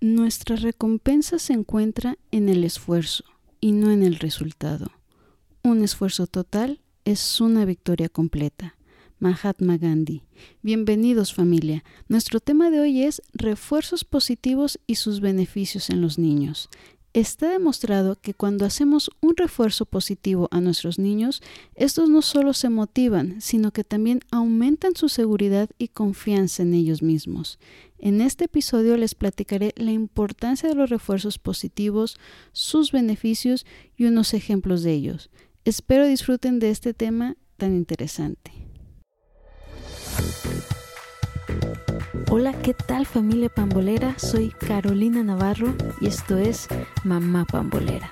Nuestra recompensa se encuentra en el esfuerzo y no en el resultado. Un esfuerzo total es una victoria completa. Mahatma Gandhi. Bienvenidos familia. Nuestro tema de hoy es refuerzos positivos y sus beneficios en los niños. Está demostrado que cuando hacemos un refuerzo positivo a nuestros niños, estos no solo se motivan, sino que también aumentan su seguridad y confianza en ellos mismos. En este episodio les platicaré la importancia de los refuerzos positivos, sus beneficios y unos ejemplos de ellos. Espero disfruten de este tema tan interesante. Hola, ¿qué tal familia pambolera? Soy Carolina Navarro y esto es Mamá Pambolera.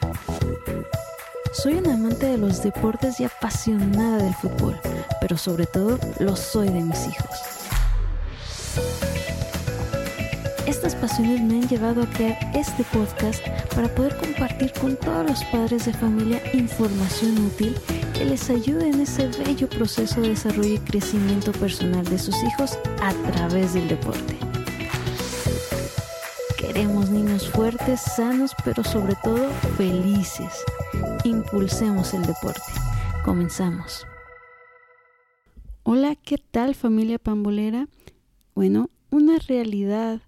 Soy una amante de los deportes y apasionada del fútbol, pero sobre todo lo soy de mis hijos. Estas pasiones me han llevado a crear este podcast para poder compartir con todos los padres de familia información útil que les ayude en ese bello proceso de desarrollo y crecimiento personal de sus hijos a través del deporte. Queremos niños fuertes, sanos, pero sobre todo felices. Impulsemos el deporte. Comenzamos. Hola, ¿qué tal familia pambolera? Bueno, una realidad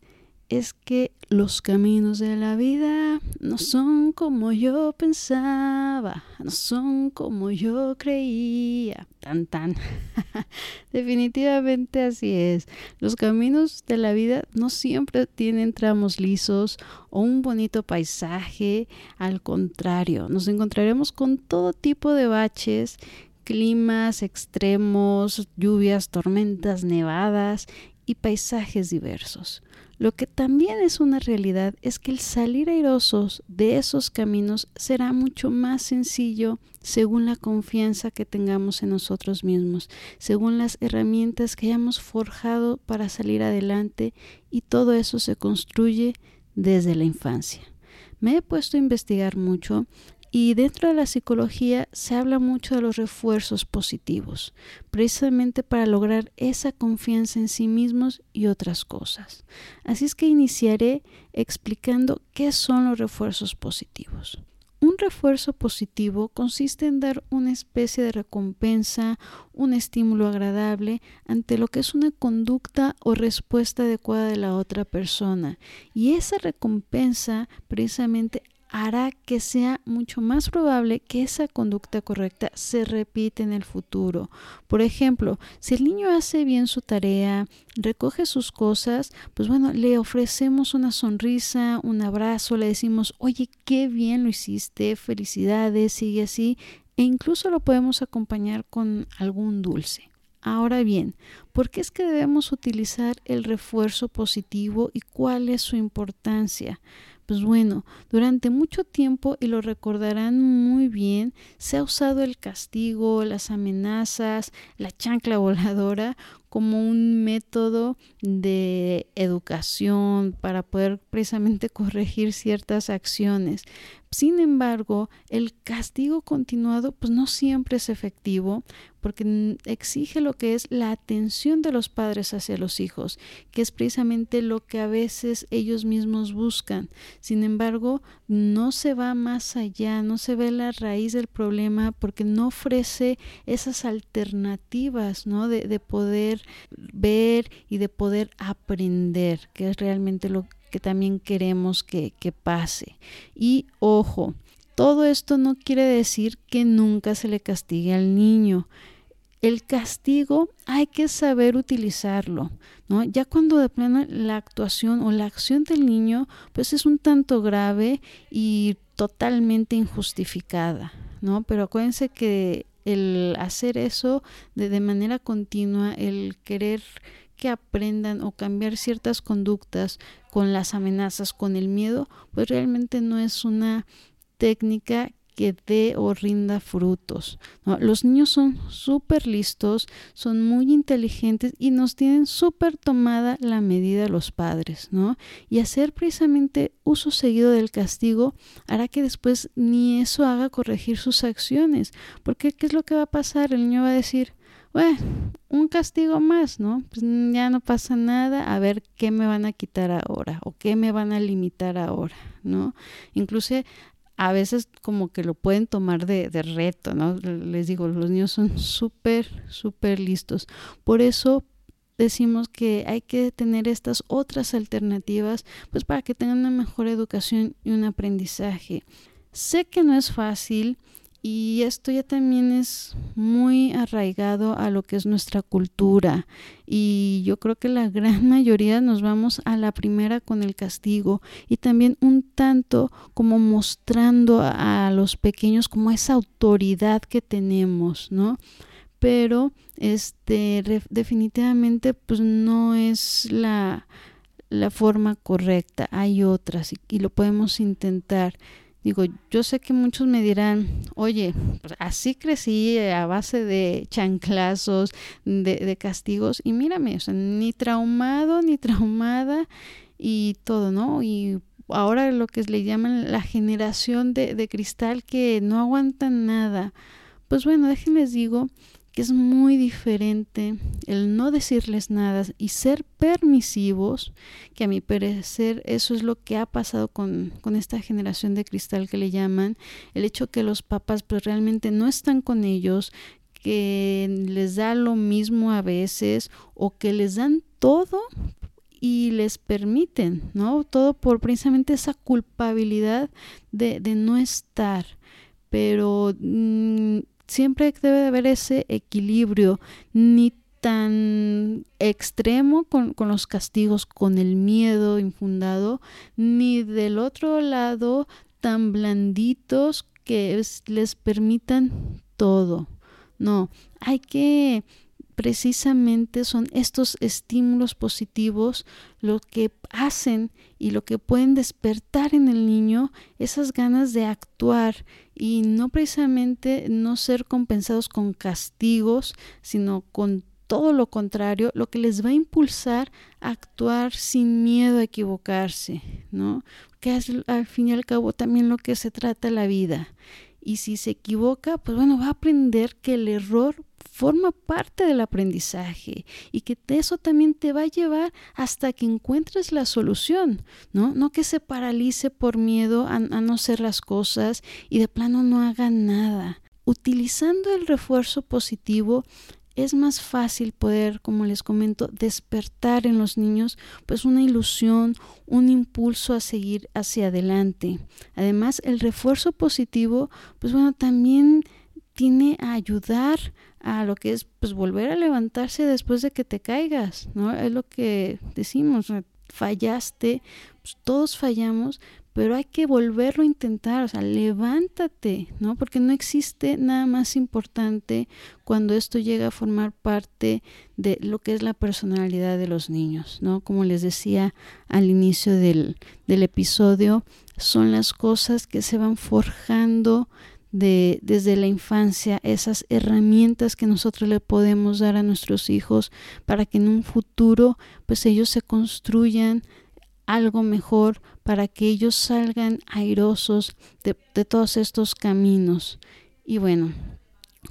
es que los caminos de la vida no son como yo pensaba, no son como yo creía. Tan tan. Definitivamente así es. Los caminos de la vida no siempre tienen tramos lisos o un bonito paisaje. Al contrario, nos encontraremos con todo tipo de baches climas extremos, lluvias, tormentas, nevadas y paisajes diversos. Lo que también es una realidad es que el salir airosos de esos caminos será mucho más sencillo según la confianza que tengamos en nosotros mismos, según las herramientas que hayamos forjado para salir adelante y todo eso se construye desde la infancia. Me he puesto a investigar mucho y dentro de la psicología se habla mucho de los refuerzos positivos, precisamente para lograr esa confianza en sí mismos y otras cosas. Así es que iniciaré explicando qué son los refuerzos positivos. Un refuerzo positivo consiste en dar una especie de recompensa, un estímulo agradable ante lo que es una conducta o respuesta adecuada de la otra persona. Y esa recompensa precisamente hará que sea mucho más probable que esa conducta correcta se repita en el futuro. Por ejemplo, si el niño hace bien su tarea, recoge sus cosas, pues bueno, le ofrecemos una sonrisa, un abrazo, le decimos, oye, qué bien lo hiciste, felicidades, sigue así, e incluso lo podemos acompañar con algún dulce. Ahora bien, ¿por qué es que debemos utilizar el refuerzo positivo y cuál es su importancia? Pues bueno, durante mucho tiempo, y lo recordarán muy bien, se ha usado el castigo, las amenazas, la chancla voladora como un método de educación para poder precisamente corregir ciertas acciones. Sin embargo, el castigo continuado pues no siempre es efectivo porque exige lo que es la atención de los padres hacia los hijos, que es precisamente lo que a veces ellos mismos buscan. Sin embargo, no se va más allá, no se ve la raíz del problema porque no ofrece esas alternativas, ¿no? De, de poder ver y de poder aprender, que es realmente lo que también queremos que, pase. Y ojo, todo esto no quiere decir que nunca se le castigue al niño. El castigo hay que saber utilizarlo, ¿no? Ya cuando de plano la actuación o la acción del niño pues es un tanto grave y totalmente injustificada, ¿no? Pero acuérdense que el hacer eso de, de manera continua, el querer que aprendan o cambiar ciertas conductas con las amenazas, con el miedo, pues realmente no es una técnica que dé o rinda frutos. Los niños son súper listos, son muy inteligentes y nos tienen súper tomada la medida los padres, ¿no? Y hacer precisamente uso seguido del castigo hará que después ni eso haga corregir sus acciones, porque ¿qué es lo que va a pasar? El niño va a decir, bueno, un castigo más, ¿no? Pues ya no pasa nada, a ver qué me van a quitar ahora o qué me van a limitar ahora, ¿no? Incluso a veces como que lo pueden tomar de, de reto, ¿no? Les digo, los niños son súper, súper listos. Por eso decimos que hay que tener estas otras alternativas, pues para que tengan una mejor educación y un aprendizaje. Sé que no es fácil, y esto ya también es muy arraigado a lo que es nuestra cultura. Y yo creo que la gran mayoría nos vamos a la primera con el castigo y también un tanto como mostrando a, los pequeños como esa autoridad que tenemos, ¿no? Pero este definitivamente pues no es la, la forma correcta, hay otras y lo podemos intentar. Digo, yo sé que muchos me dirán, oye, pues así crecí a base de chanclazos, de, castigos, y mírame, o sea, ni traumado, ni traumada, y todo, ¿no? Y ahora lo que le llaman la generación de, de cristal que no aguantan nada. Pues bueno, déjenles digo es muy diferente el no decirles nada y ser permisivos, que a mi parecer eso es lo que ha pasado con, con esta generación de cristal que le llaman, el hecho que los papás pues realmente no están con ellos, que les da lo mismo a veces o que les dan todo y les permiten, ¿no? Todo por precisamente esa culpabilidad de, de no estar. Pero mm, siempre debe de haber ese equilibrio, ni tan extremo con, los castigos, con el miedo infundado, ni del otro lado tan blanditos que les permitan todo. No, hay que precisamente son estos estímulos positivos lo que hacen y lo que pueden despertar en el niño esas ganas de actuar y no precisamente no ser compensados con castigos, sino con todo lo contrario, lo que les va a impulsar a actuar sin miedo a equivocarse, ¿no? Que es al fin y al cabo también lo que se trata la vida. Y si se equivoca, pues bueno, va a aprender que el error forma parte del aprendizaje y que eso también te va a llevar hasta que encuentres la solución, ¿no? No que se paralice por miedo a, no hacer las cosas y de plano no haga nada. Utilizando el refuerzo positivo es más fácil poder, como les comento, despertar en los niños pues una ilusión, un impulso a seguir hacia adelante. Además, el refuerzo positivo, pues bueno, también tiene a ayudar a lo que es pues volver a levantarse después de que te caigas, ¿no? Es lo que decimos, fallaste, pues todos fallamos, pero hay que volverlo a intentar, o sea, levántate, ¿no? Porque no existe nada más importante cuando esto llega a formar parte de lo que es la personalidad de los niños, ¿no? Como les decía al inicio del, del episodio, son las cosas que se van forjando de desde la infancia esas herramientas que nosotros le podemos dar a nuestros hijos para que en un futuro pues ellos se construyan algo mejor para que ellos salgan airosos de, de todos estos caminos y bueno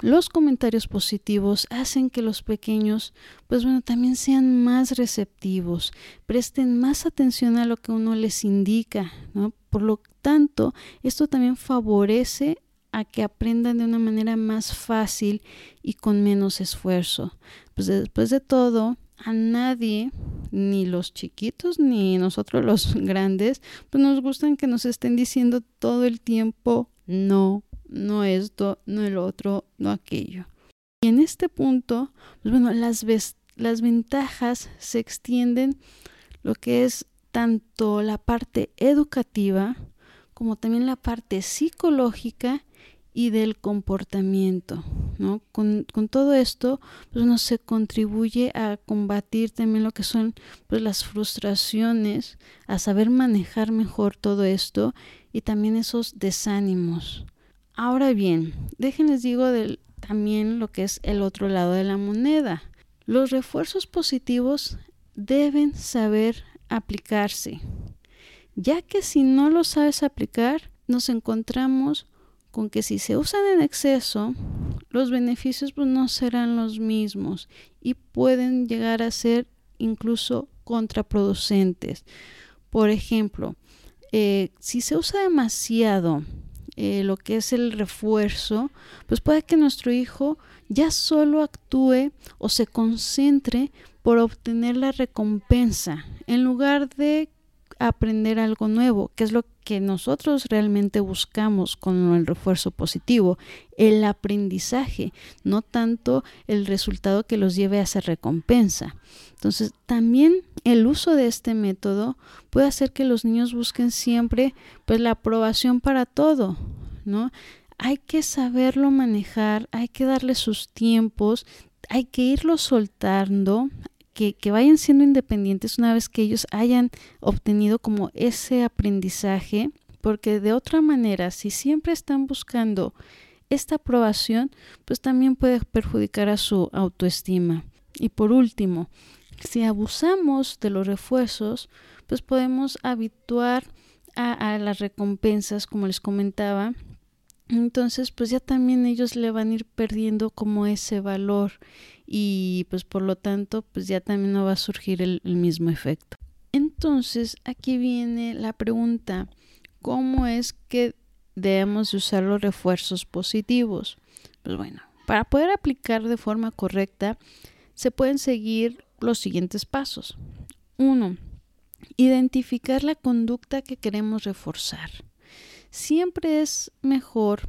los comentarios positivos hacen que los pequeños, pues bueno, también sean más receptivos, presten más atención a lo que uno les indica, ¿no? Por lo tanto, esto también favorece a que aprendan de una manera más fácil y con menos esfuerzo. Pues después de todo, a nadie, ni los chiquitos ni nosotros los grandes, pues nos gustan que nos estén diciendo todo el tiempo no, no esto, no el otro, no aquello. Y en este punto, pues bueno, las, las ventajas se extienden lo que es tanto la parte educativa como también la parte psicológica y del comportamiento. ¿no? Con, con, todo esto, pues uno se contribuye a combatir también lo que son pues, las frustraciones, a saber manejar mejor todo esto y también esos desánimos. Ahora bien, déjenles digo del, también lo que es el otro lado de la moneda. Los refuerzos positivos deben saber aplicarse, ya que si no lo sabes aplicar, nos encontramos con que si se usan en exceso, los beneficios pues, no serán los mismos y pueden llegar a ser incluso contraproducentes. Por ejemplo, eh, si se usa demasiado eh, lo que es el refuerzo, pues puede que nuestro hijo ya solo actúe o se concentre por obtener la recompensa en lugar de aprender algo nuevo, que es lo que nosotros realmente buscamos con el refuerzo positivo, el aprendizaje, no tanto el resultado que los lleve a esa recompensa. Entonces, también el uso de este método puede hacer que los niños busquen siempre pues la aprobación para todo, ¿no? Hay que saberlo manejar, hay que darle sus tiempos, hay que irlo soltando, que, vayan siendo independientes una vez que ellos hayan obtenido como ese aprendizaje, porque de otra manera, si siempre están buscando esta aprobación, pues también puede perjudicar a su autoestima. Y por último, si abusamos de los refuerzos, pues podemos habituar a, a, las recompensas, como les comentaba. Entonces, pues ya también ellos le van a ir perdiendo como ese valor y pues por lo tanto pues ya también no va a surgir el, mismo efecto. Entonces aquí viene la pregunta, ¿cómo es que debemos usar los refuerzos positivos? Pues bueno, para poder aplicar de forma correcta se pueden seguir los siguientes pasos. Uno, identificar la conducta que queremos reforzar. Siempre es mejor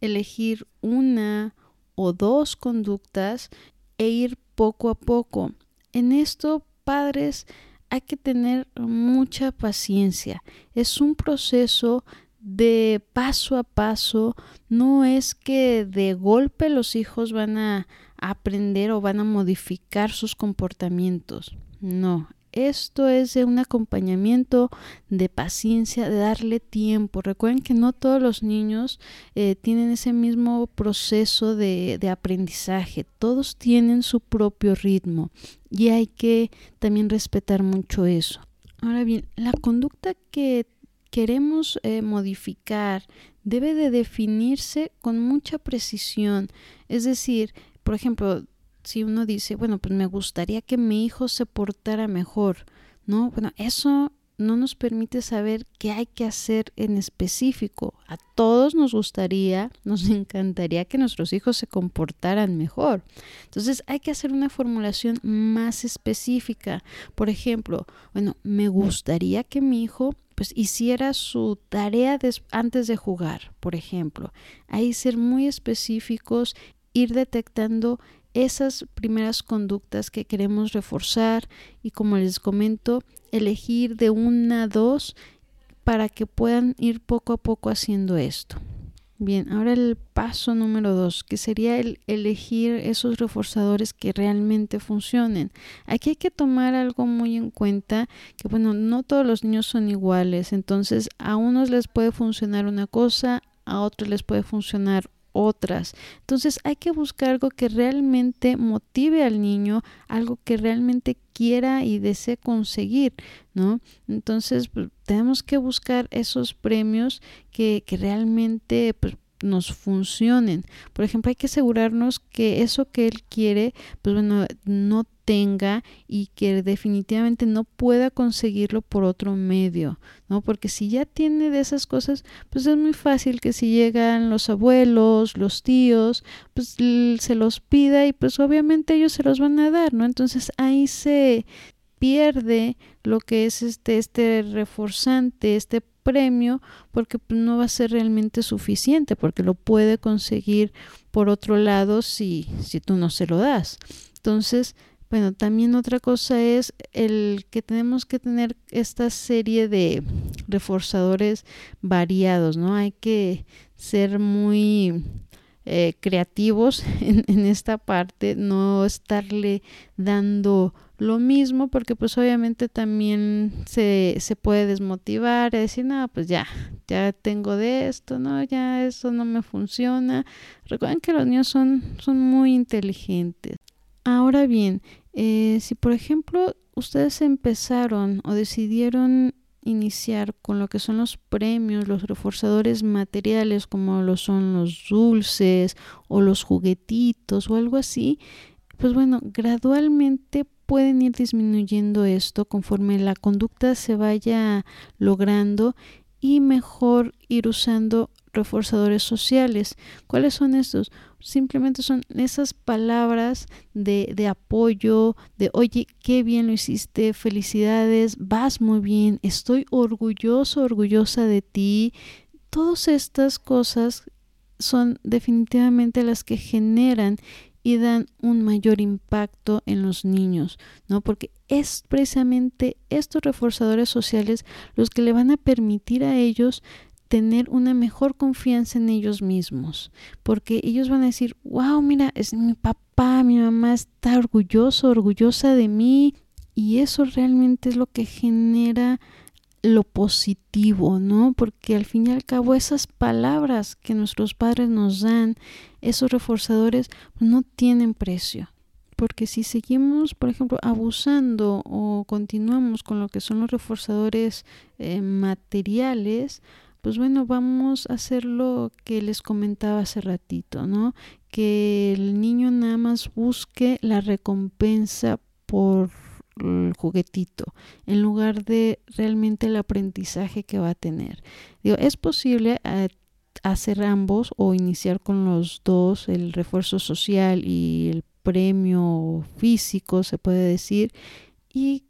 elegir una o dos conductas e ir poco a poco. En esto, padres, hay que tener mucha paciencia. Es un proceso de paso a paso. No es que de golpe los hijos van a aprender o van a modificar sus comportamientos. No, esto es de un acompañamiento de paciencia, de darle tiempo. Recuerden que no todos los niños eh, tienen ese mismo proceso de, de aprendizaje. Todos tienen su propio ritmo y hay que también respetar mucho eso. Ahora bien, la conducta que queremos eh, modificar debe de definirse con mucha precisión. Es decir, por ejemplo, si uno dice, bueno, pues me gustaría que mi hijo se portara mejor, ¿no? Bueno, eso no nos permite saber qué hay que hacer en específico. A todos nos gustaría, nos encantaría que nuestros hijos se comportaran mejor. Entonces hay que hacer una formulación más específica. Por ejemplo, bueno, me gustaría que mi hijo pues hiciera su tarea antes de jugar, por ejemplo. Ahí ser muy específicos, ir detectando esas primeras conductas que queremos reforzar y como les comento, elegir de una a dos para que puedan ir poco a poco haciendo esto. Bien, ahora el paso número dos, que sería el elegir esos reforzadores que realmente funcionen. Aquí hay que tomar algo muy en cuenta, que bueno, no todos los niños son iguales, entonces a unos les puede funcionar una cosa, a otros les puede funcionar otras. Entonces hay que buscar algo que realmente motive al niño, algo que realmente quiera y desee conseguir, ¿no? Entonces pues, tenemos que buscar esos premios que, que realmente pues, nos funcionen. Por ejemplo, hay que asegurarnos que eso que él quiere, pues bueno, no tenga y que definitivamente no pueda conseguirlo por otro medio, ¿no? Porque si ya tiene de esas cosas, pues es muy fácil que si llegan los abuelos, los tíos, pues se los pida y pues obviamente ellos se los van a dar, ¿no? Entonces ahí se pierde lo que es este este reforzante, este premio porque pues, no va a ser realmente suficiente porque lo puede conseguir por otro lado si, si tú no se lo das. Entonces, bueno, también otra cosa es el que tenemos que tener esta serie de reforzadores variados, ¿no? Hay que ser muy eh, creativos en, esta parte, no estarle dando lo mismo porque pues obviamente también se, se puede desmotivar y decir, no, pues ya, ya tengo de esto, no, ya eso no me funciona. Recuerden que los niños son, son muy inteligentes. Ahora bien, eh, si por ejemplo ustedes empezaron o decidieron iniciar con lo que son los premios, los reforzadores materiales como lo son los dulces o los juguetitos o algo así, pues bueno, gradualmente pueden ir disminuyendo esto conforme la conducta se vaya logrando y mejor ir usando reforzadores sociales. ¿Cuáles son estos? Simplemente son esas palabras de, apoyo, de oye, qué bien lo hiciste, felicidades, vas muy bien, estoy orgulloso, orgullosa de ti. Todas estas cosas son definitivamente las que generan y dan un mayor impacto en los niños, ¿no? Porque es precisamente estos reforzadores sociales los que le van a permitir a ellos tener una mejor confianza en ellos mismos, porque ellos van a decir, wow, mira, es mi papá, mi mamá está orgulloso, orgullosa de mí, y eso realmente es lo que genera lo positivo, ¿no? Porque al fin y al cabo esas palabras que nuestros padres nos dan, esos reforzadores, no tienen precio. Porque si seguimos, por ejemplo, abusando o continuamos con lo que son los reforzadores eh, materiales, pues bueno, vamos a hacer lo que les comentaba hace ratito, ¿no? Que el niño nada más busque la recompensa por el juguetito en lugar de realmente el aprendizaje que va a tener. Digo, es posible eh, hacer ambos o iniciar con los dos, el refuerzo social y el premio físico, se puede decir, y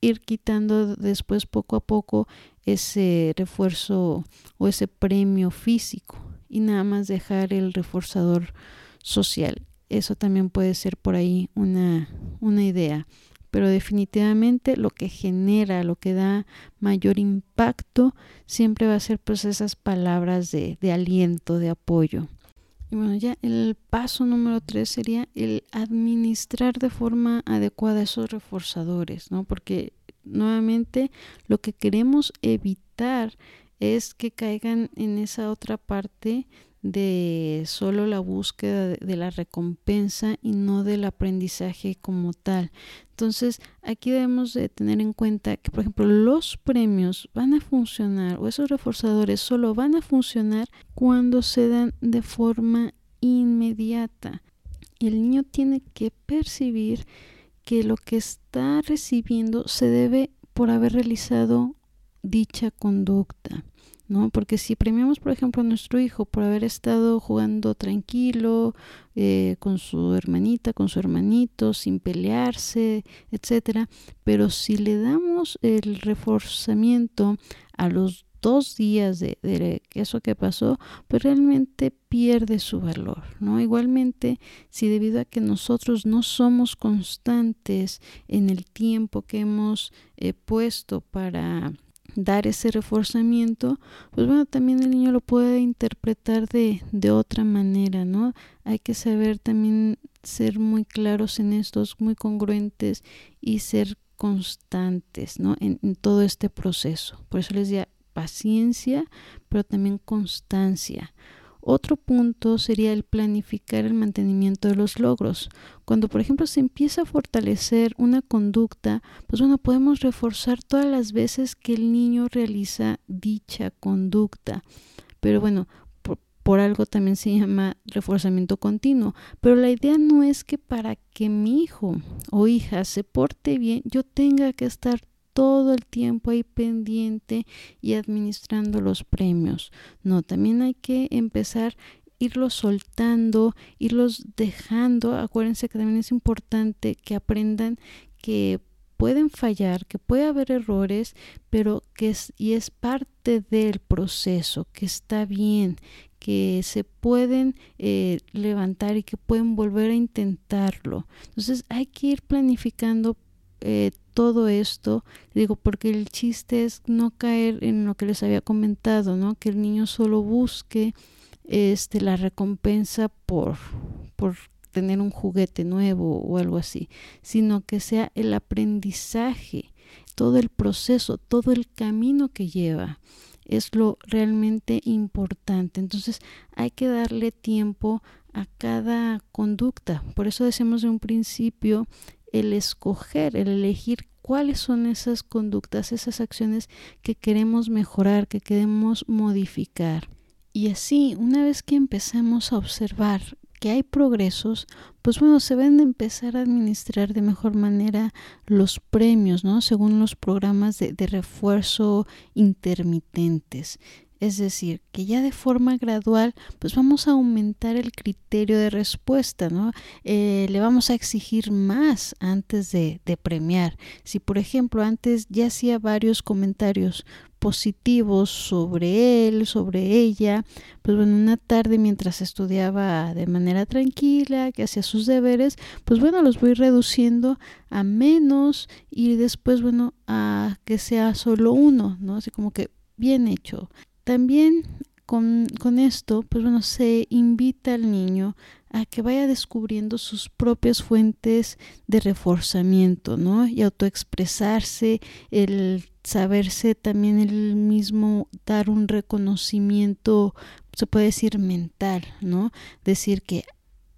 ir quitando después poco a poco ese refuerzo o ese premio físico y nada más dejar el reforzador social. Eso también puede ser por ahí una, una idea pero definitivamente lo que genera, lo que da mayor impacto, siempre va a ser pues esas palabras de, de aliento, de apoyo. Y bueno, ya el paso número tres sería el administrar de forma adecuada esos reforzadores, ¿no? Porque nuevamente lo que queremos evitar es que caigan en esa otra parte de solo la búsqueda de la recompensa y no del aprendizaje como tal. Entonces, aquí debemos de tener en cuenta que, por ejemplo, los premios van a funcionar o esos reforzadores solo van a funcionar cuando se dan de forma inmediata. El niño tiene que percibir que lo que está recibiendo se debe por haber realizado dicha conducta. ¿no? Porque si premiamos, por ejemplo, a nuestro hijo por haber estado jugando tranquilo eh, con su hermanita, con su hermanito, sin pelearse, etcétera, pero si le damos el reforzamiento a los dos días de, eso que pasó, pues realmente pierde su valor, ¿no? Igualmente, si debido a que nosotros no somos constantes en el tiempo que hemos eh, puesto para dar ese reforzamiento, pues bueno, también el niño lo puede interpretar de, de otra manera, ¿no? Hay que saber también ser muy claros en estos, muy congruentes y ser constantes, ¿no? En, en todo este proceso. Por eso les decía paciencia, pero también constancia. Otro punto sería el planificar el mantenimiento de los logros. Cuando, por ejemplo, se empieza a fortalecer una conducta, pues bueno, podemos reforzar todas las veces que el niño realiza dicha conducta. Pero bueno, por, por algo también se llama reforzamiento continuo. Pero la idea no es que para que mi hijo o hija se porte bien, yo tenga que estar todo el tiempo ahí pendiente y administrando los premios. No, también hay que empezar irlos soltando, irlos dejando. Acuérdense que también es importante que aprendan que pueden fallar, que puede haber errores, pero que es y es parte del proceso, que está bien, que se pueden eh, levantar y que pueden volver a intentarlo. Entonces hay que ir planificando eh, todo esto, digo, porque el chiste es no caer en lo que les había comentado, ¿no? Que el niño solo busque este la recompensa por por tener un juguete nuevo o algo así, sino que sea el aprendizaje, todo el proceso, todo el camino que lleva es lo realmente importante. Entonces hay que darle tiempo a cada conducta. Por eso decimos de un principio el escoger, el elegir cuáles son esas conductas, esas acciones que queremos mejorar, que queremos modificar. Y así, una vez que empezamos a observar que hay progresos, pues bueno, se van a empezar a administrar de mejor manera los premios, ¿no? Según los programas de, de refuerzo intermitentes. Es decir, que ya de forma gradual, pues vamos a aumentar el criterio de respuesta, ¿no? Eh, le vamos a exigir más antes de, de premiar. Si, por ejemplo, antes ya hacía varios comentarios positivos sobre él, sobre ella, pues bueno, una tarde mientras estudiaba de manera tranquila, que hacía sus deberes, pues bueno, los voy reduciendo a menos y después, bueno, a que sea solo uno, ¿no? Así como que bien hecho. También con, con, esto, pues bueno, se invita al niño a que vaya descubriendo sus propias fuentes de reforzamiento, ¿no? Y autoexpresarse, el saberse también el mismo dar un reconocimiento, se puede decir mental, ¿no? Decir que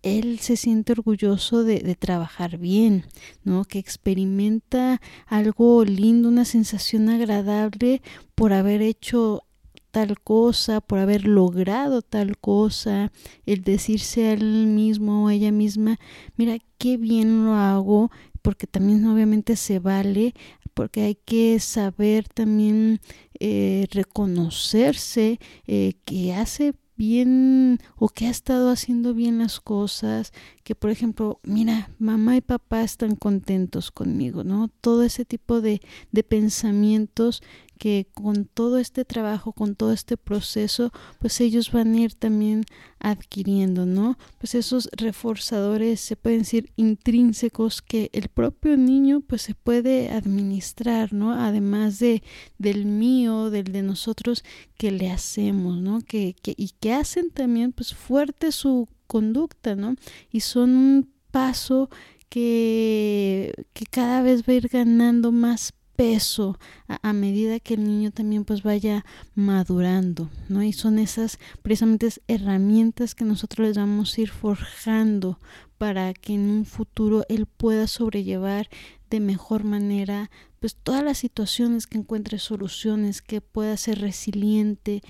él se siente orgulloso de, de, trabajar bien, ¿no? Que experimenta algo lindo, una sensación agradable por haber hecho tal cosa, por haber logrado tal cosa, el decirse a él mismo o ella misma, mira, qué bien lo hago, porque también obviamente se vale, porque hay que saber también eh, reconocerse eh, que hace bien o que ha estado haciendo bien las cosas, que por ejemplo, mira, mamá y papá están contentos conmigo, ¿no? Todo ese tipo de, de pensamientos que con todo este trabajo, con todo este proceso, pues ellos van a ir también adquiriendo, ¿no? Pues esos reforzadores se pueden decir intrínsecos que el propio niño pues se puede administrar, ¿no? Además de del mío, del de nosotros que le hacemos, ¿no? Que, que y que hacen también pues fuerte su conducta, ¿no? Y son un paso que, que cada vez va a ir ganando más peso a, medida que el niño también pues vaya madurando, ¿no? Y son esas precisamente herramientas que nosotros les vamos a ir forjando para que en un futuro él pueda sobrellevar de mejor manera pues todas las situaciones que encuentre soluciones, que pueda ser resiliente,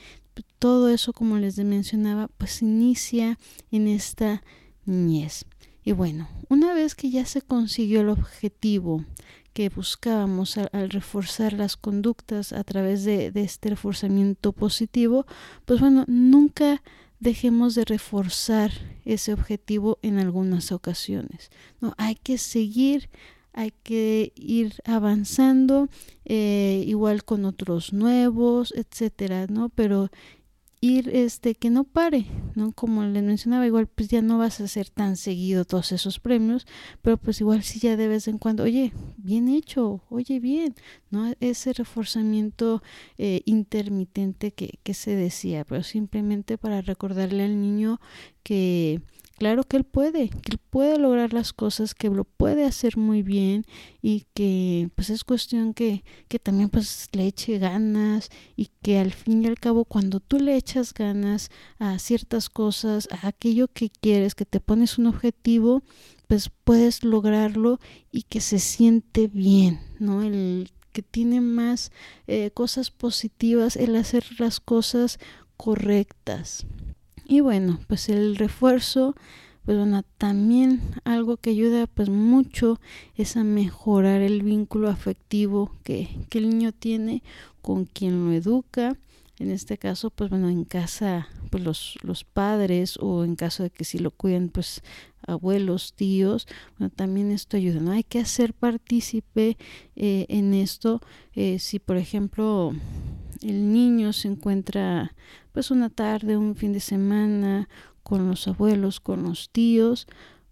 todo eso como les mencionaba pues inicia en esta niñez. Y bueno, una vez que ya se consiguió el objetivo que buscábamos al, reforzar las conductas a través de, de, este reforzamiento positivo, pues bueno, nunca dejemos de reforzar ese objetivo en algunas ocasiones. No, hay que seguir, hay que ir avanzando, eh, igual con otros nuevos, etcétera, ¿no? Pero ir este que no pare, ¿no? Como les mencionaba, igual pues ya no vas a hacer tan seguido todos esos premios, pero pues igual sí ya de vez en cuando, oye, bien hecho, oye bien, ¿no? Ese reforzamiento eh, intermitente que, que se decía, pero simplemente para recordarle al niño que claro que él puede, que él puede lograr las cosas, que lo puede hacer muy bien y que pues es cuestión que, que también pues le eche ganas y que al fin y al cabo cuando tú le echas ganas a ciertas cosas, a aquello que quieres, que te pones un objetivo, pues puedes lograrlo y que se siente bien, ¿no? El que tiene más eh, cosas positivas, el hacer las cosas correctas. Y bueno, pues el refuerzo, pues bueno, también algo que ayuda pues mucho es a mejorar el vínculo afectivo que, que el niño tiene con quien lo educa. En este caso, pues bueno, en casa, pues los, los padres o en caso de que si lo cuiden, pues abuelos, tíos, bueno, también esto ayuda, ¿no? Hay que hacer partícipe eh, en esto. Eh, si, por ejemplo, el niño se encuentra pues una tarde, un fin de semana con los abuelos, con los tíos,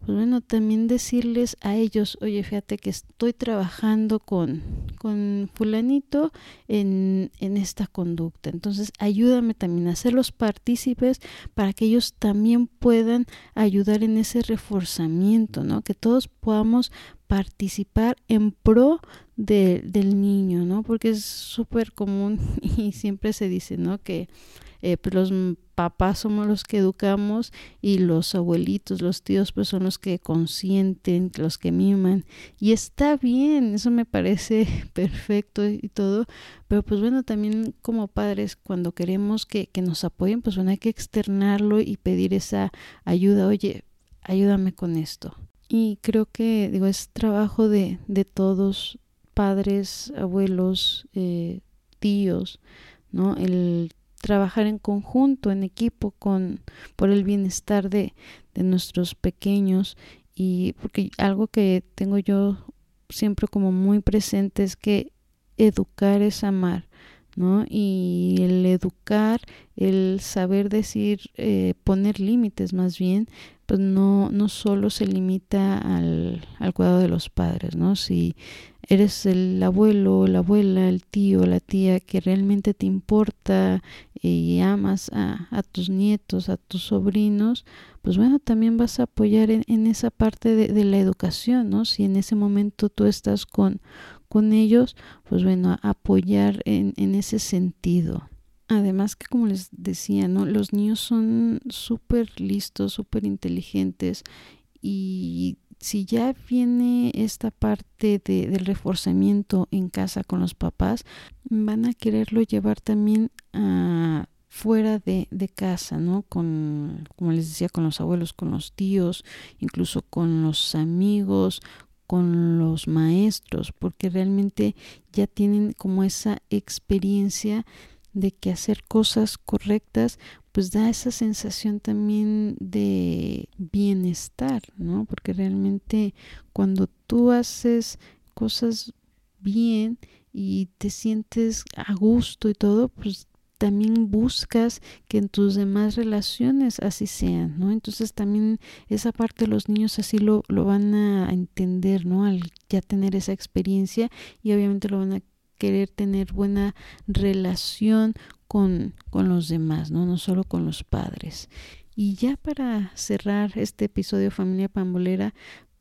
pues bueno, también decirles a ellos, oye, fíjate que estoy trabajando con, con fulanito en, en esta conducta. Entonces, ayúdame también a hacerlos partícipes para que ellos también puedan ayudar en ese reforzamiento, ¿no? Que todos podamos participar en pro del niño, ¿no? Porque es súper común y siempre se dice, ¿no? Que eh, pues los papás somos los que educamos y los abuelitos, los tíos, pues son los que consienten, los que miman. Y está bien, eso me parece perfecto y todo, pero pues bueno, también como padres, cuando queremos que, que nos apoyen, pues bueno, hay que externarlo y pedir esa ayuda, oye, ayúdame con esto. Y creo que, digo, es trabajo de, de todos, padres, abuelos, eh, tíos, ¿no? El trabajar en conjunto, en equipo, con, por el bienestar de, de nuestros pequeños. Y porque algo que tengo yo siempre como muy presente es que educar es amar, ¿no? Y el educar, el saber decir, eh, poner límites más bien, pues no, no solo se limita al, al cuidado de los padres, ¿no? Si eres el abuelo, la abuela, el tío, la tía que realmente te importa y amas a, a tus nietos, a tus sobrinos, pues bueno, también vas a apoyar en, en esa parte de, de, la educación, ¿no? Si en ese momento tú estás con, con ellos, pues bueno, apoyar en, en ese sentido. Además que como les decía, ¿no? Los niños son súper listos, súper inteligentes y si ya viene esta parte de, del reforzamiento en casa con los papás, van a quererlo llevar también a fuera de, de, casa, ¿no? Con, como les decía, con los abuelos, con los tíos, incluso con los amigos, con los maestros, porque realmente ya tienen como esa experiencia de que hacer cosas correctas pues da esa sensación también de bienestar, ¿no? Porque realmente cuando tú haces cosas bien y te sientes a gusto y todo, pues también buscas que en tus demás relaciones así sean, ¿no? Entonces también esa parte los niños así lo, lo van a entender, ¿no? Al ya tener esa experiencia y obviamente lo van a querer tener buena relación con, con los demás, ¿no? no solo con los padres. Y ya para cerrar este episodio Familia Pambolera,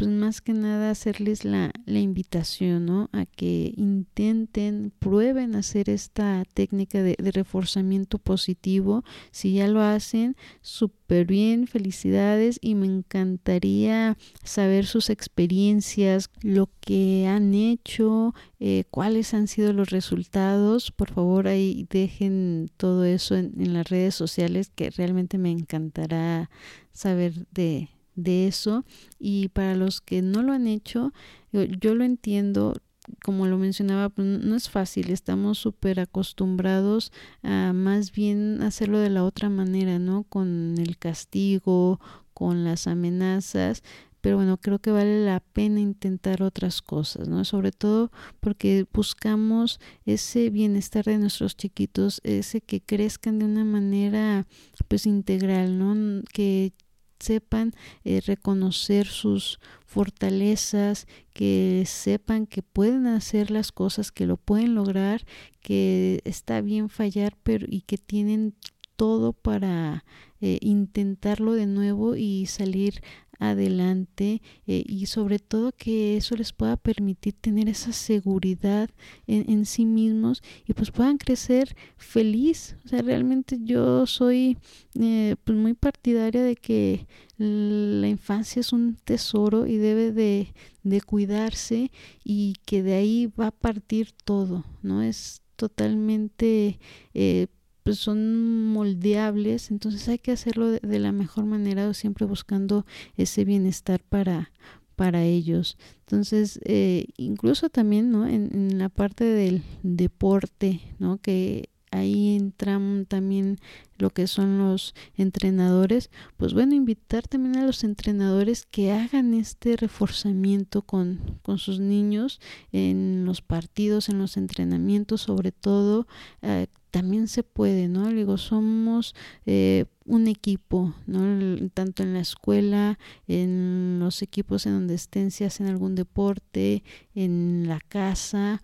pues más que nada hacerles la, la invitación, ¿no? A que intenten, prueben hacer esta técnica de, de reforzamiento positivo. Si ya lo hacen, súper bien, felicidades y me encantaría saber sus experiencias, lo que han hecho, eh, cuáles han sido los resultados. Por favor, ahí dejen todo eso en, en las redes sociales que realmente me encantará saber de de eso y para los que no lo han hecho, yo, lo entiendo, como lo mencionaba, pues no es fácil, estamos súper acostumbrados a más bien hacerlo de la otra manera, ¿no? Con el castigo, con las amenazas, pero bueno, creo que vale la pena intentar otras cosas, ¿no? Sobre todo porque buscamos ese bienestar de nuestros chiquitos, ese que crezcan de una manera pues integral, ¿no? Que sepan eh, reconocer sus fortalezas, que sepan que pueden hacer las cosas, que lo pueden lograr, que está bien fallar, pero y que tienen todo para eh, intentarlo de nuevo y salir adelante eh, y sobre todo que eso les pueda permitir tener esa seguridad en, en, sí mismos y pues puedan crecer feliz. O sea, realmente yo soy eh, pues muy partidaria de que la infancia es un tesoro y debe de, de cuidarse y que de ahí va a partir todo, ¿no? Es totalmente eh, pues son moldeables, entonces hay que hacerlo de, la mejor manera, siempre buscando ese bienestar para, para ellos. Entonces, eh, incluso también, ¿no? En, en, la parte del deporte, ¿no? Que ahí entran también lo que son los entrenadores, pues bueno, invitar también a los entrenadores que hagan este reforzamiento con, con sus niños en los partidos, en los entrenamientos, sobre todo, eh, también se puede, ¿no? Digo, somos eh, un equipo, ¿no? Tanto en la escuela, en los equipos en donde estén, si hacen algún deporte, en la casa,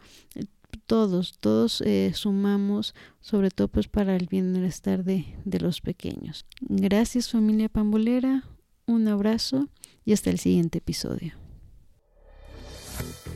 todos, todos eh, sumamos, sobre todo pues para el bienestar de, de los pequeños. Gracias familia pambolera, un abrazo y hasta el siguiente episodio.